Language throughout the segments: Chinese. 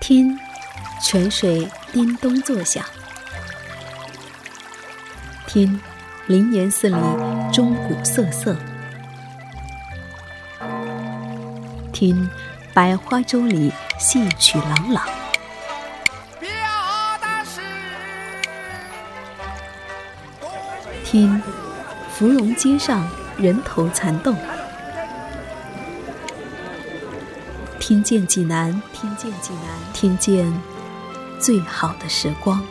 听，泉水叮咚作响；听，灵岩寺里钟鼓瑟瑟；听，百花洲里戏曲朗朗；听，芙蓉街上人头攒动。听见济南，听见济南，听见最好的时光。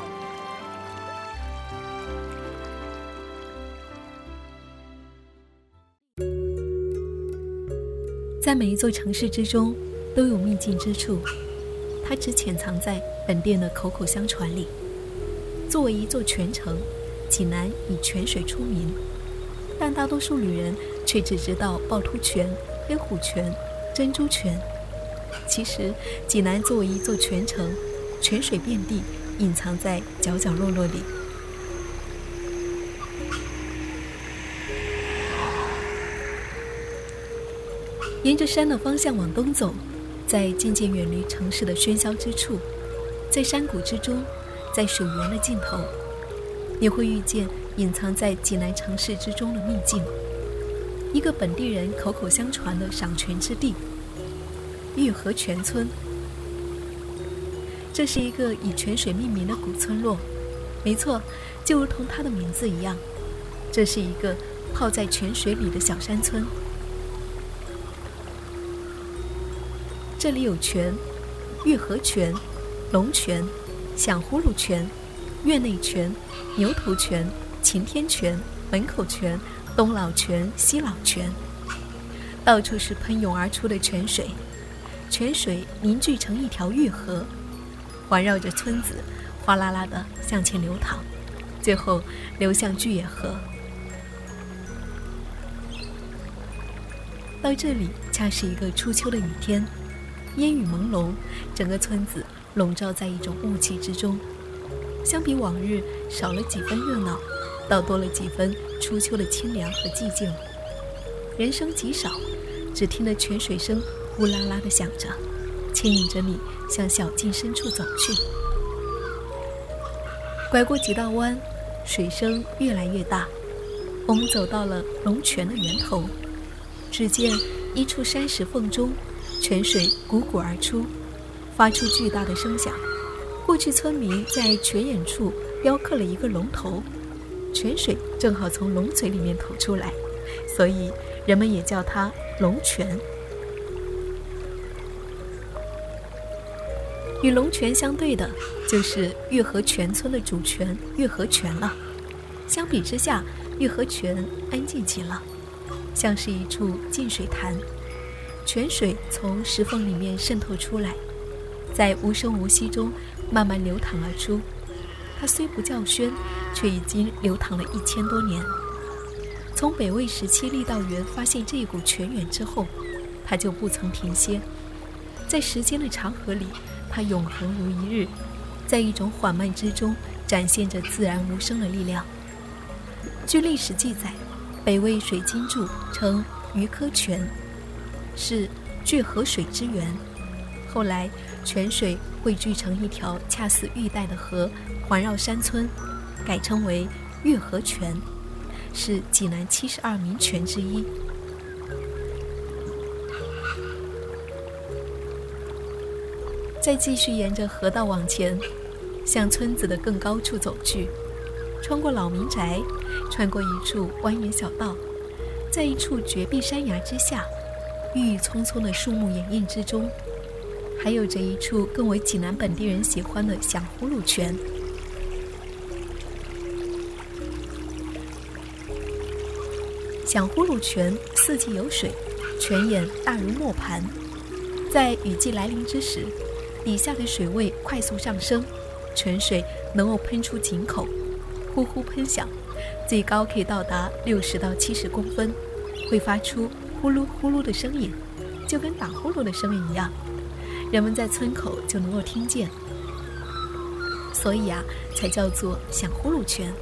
在每一座城市之中，都有秘境之处，它只潜藏在本店的口口相传里。作为一座泉城，济南以泉水出名，但大多数旅人却只知道趵突泉、黑虎泉、珍珠泉。其实，济南作为一座泉城，泉水遍地，隐藏在角角落落里。沿着山的方向往东走，在渐渐远离城市的喧嚣之处，在山谷之中，在水源的尽头，你会遇见隐藏在济南城市之中的秘境，一个本地人口口相传的赏泉之地。玉河泉村，这是一个以泉水命名的古村落。没错，就如同它的名字一样，这是一个泡在泉水里的小山村。这里有泉：玉河泉、龙泉、响呼噜泉、院内泉、牛头泉、擎天泉、门口泉、东老泉、西老泉，到处是喷涌而出的泉水。泉水凝聚成一条玉河，环绕着村子，哗啦啦地向前流淌，最后流向巨野河。到这里恰是一个初秋的雨天，烟雨朦胧，整个村子笼罩在一种雾气之中。相比往日，少了几分热闹，倒多了几分初秋的清凉和寂静。人声极少，只听得泉水声。呼啦啦地响着，牵引着你向小径深处走去。拐过几道弯，水声越来越大，我们走到了龙泉的源头。只见一处山石缝中，泉水汩汩而出，发出巨大的声响。过去村民在泉眼处雕刻了一个龙头，泉水正好从龙嘴里面吐出来，所以人们也叫它龙泉。与龙泉相对的，就是月河泉村的主泉月河泉了。相比之下，月河泉安静极了，像是一处净水潭。泉水从石缝里面渗透出来，在无声无息中慢慢流淌而出。它虽不叫轩，却已经流淌了一千多年。从北魏时期郦道元发现这一股泉源之后，它就不曾停歇，在时间的长河里。它永恒如一日，在一种缓慢之中展现着自然无声的力量。据历史记载，北魏水经注称鱼科泉是聚河水之源。后来泉水汇聚成一条恰似玉带的河，环绕山村，改称为月河泉，是济南七十二名泉之一。再继续沿着河道往前，向村子的更高处走去，穿过老民宅，穿过一处蜿蜒小道，在一处绝壁山崖之下，郁郁葱葱的树木掩映之中，还有着一处更为济南本地人喜欢的响呼噜泉。响呼噜泉四季有水，泉眼大如磨盘，在雨季来临之时。底下的水位快速上升，泉水能够喷出井口，呼呼喷响，最高可以到达六十到七十公分，会发出呼噜呼噜的声音，就跟打呼噜的声音一样，人们在村口就能够听见，所以啊，才叫做响呼噜泉。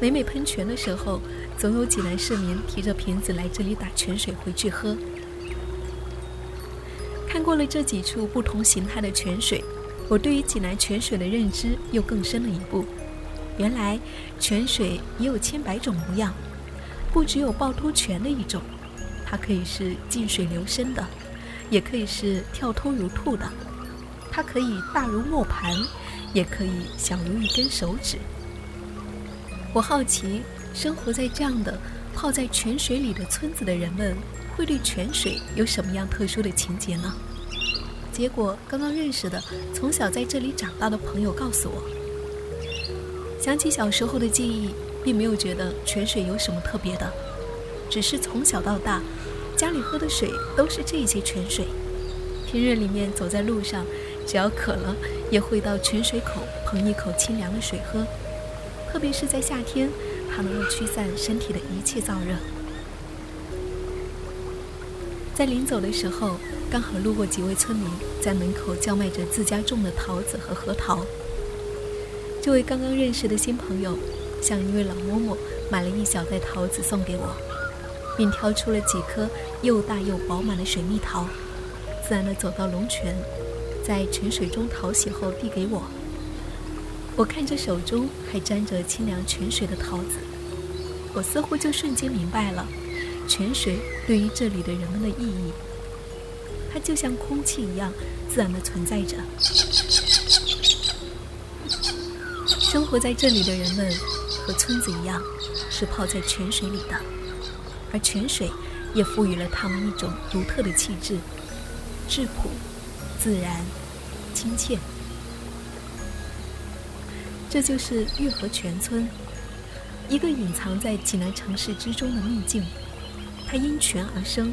每每喷泉的时候，总有济南市民提着瓶子来这里打泉水回去喝。过了这几处不同形态的泉水，我对于济南泉水的认知又更深了一步。原来泉水也有千百种模样，不只有趵突泉的一种，它可以是静水流深的，也可以是跳脱如兔的，它可以大如磨盘，也可以小如一根手指。我好奇，生活在这样的泡在泉水里的村子的人们，会对泉水有什么样特殊的情节呢？结果刚刚认识的从小在这里长大的朋友告诉我。想起小时候的记忆，并没有觉得泉水有什么特别的，只是从小到大，家里喝的水都是这些泉水。平日里面走在路上，只要渴了，也会到泉水口捧一口清凉的水喝。特别是在夏天，它能够驱散身体的一切燥热。在临走的时候，刚好路过几位村民在门口叫卖着自家种的桃子和核桃。这位刚刚认识的新朋友，向一位老嬷嬷买了一小袋桃子送给我，并挑出了几颗又大又饱满的水蜜桃，自然地走到龙泉，在泉水中淘洗后递给我。我看着手中还沾着清凉泉水的桃子，我似乎就瞬间明白了泉水对于这里的人们的意义。它就像空气一样，自然地存在着。生活在这里的人们，和村子一样，是泡在泉水里的，而泉水也赋予了他们一种独特的气质，质朴、自然、亲切。这就是玉河泉村，一个隐藏在济南城市之中的秘境。它因泉而生，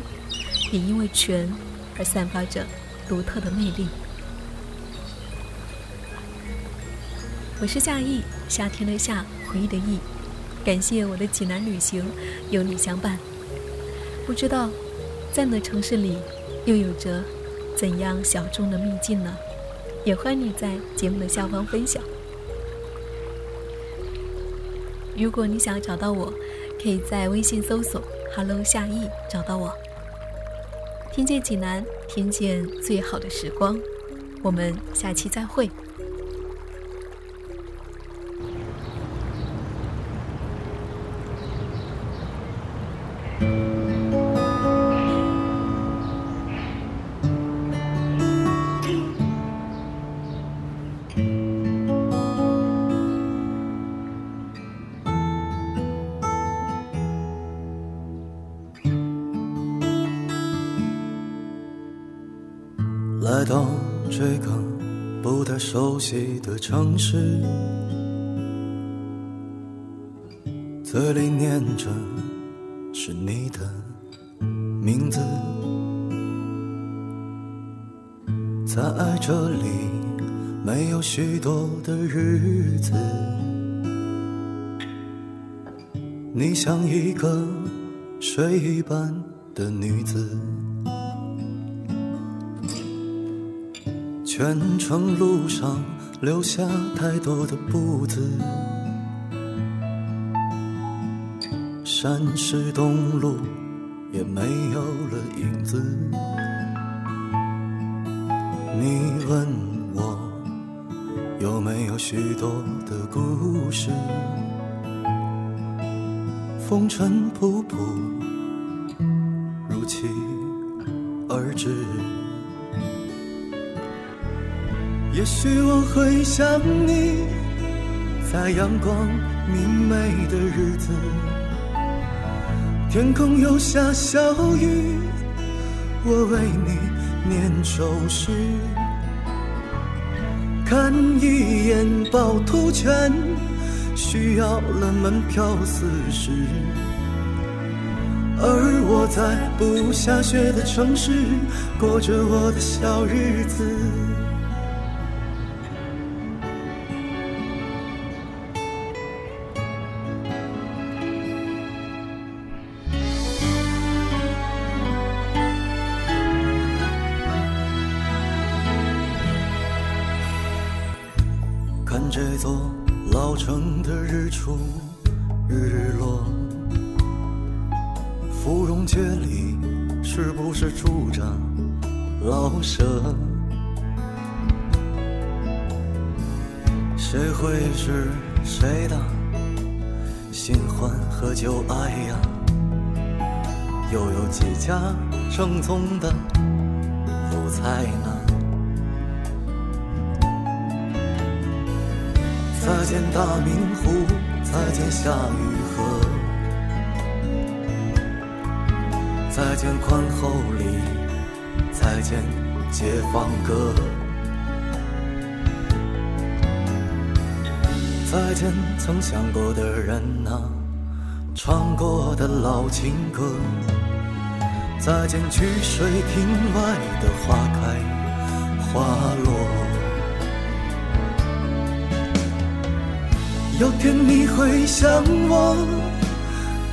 也因为泉而散发着独特的魅力。我是夏意，夏天的夏，回忆的忆。感谢我的济南旅行有你相伴。不知道，在你的城市里，又有着怎样小众的秘境呢？也欢迎你在节目的下方分享。如果你想找到我，可以在微信搜索 “hello 夏意”找到我。听见济南，听见最好的时光。我们下期再会。到这个不太熟悉的城市，嘴里念着是你的名字，在这里没有许多的日子，你像一个水一般的女子。全程路上留下太多的步子，山石东路也没有了影子。你问我有没有许多的故事，风尘仆仆如期而至。也许我会想你，在阳光明媚的日子，天空又下小雨，我为你念首诗。看一眼趵突泉，需要了门票四十，而我在不下雪的城市，过着我的小日子。这座老城的日出日落，芙蓉街里是不是住着老舍。谁会是谁的新欢和旧爱呀？又有几家正宗的鲁菜呢？再见大明湖，再见夏雨荷，再见宽厚里，再见解放歌，再见曾想过的人啊，唱过的老情歌，再见曲水亭外的花开花落。有天你会想我，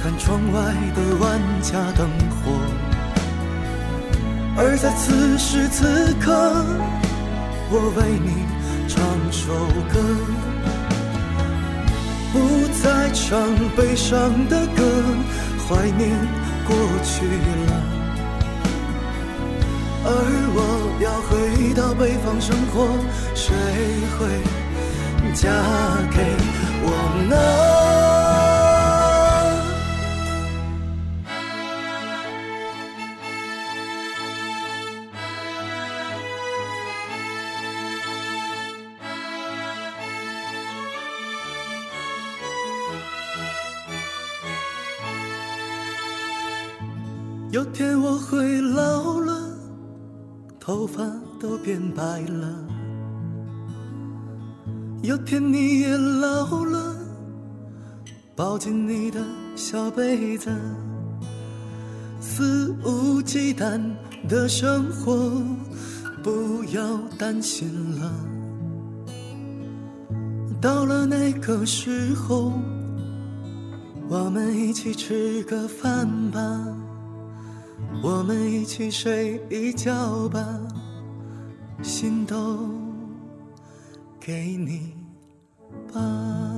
看窗外的万家灯火，而在此时此刻，我为你唱首歌，不再唱悲伤的歌，怀念过去了，而我要回到北方生活，谁会？嫁给天我会老了，头发都变白了。有天你也老了，抱紧你的小被子，肆无忌惮的生活，不要担心了。到了那个时候，我们一起吃个饭吧，我们一起睡一觉吧，心都。给你吧。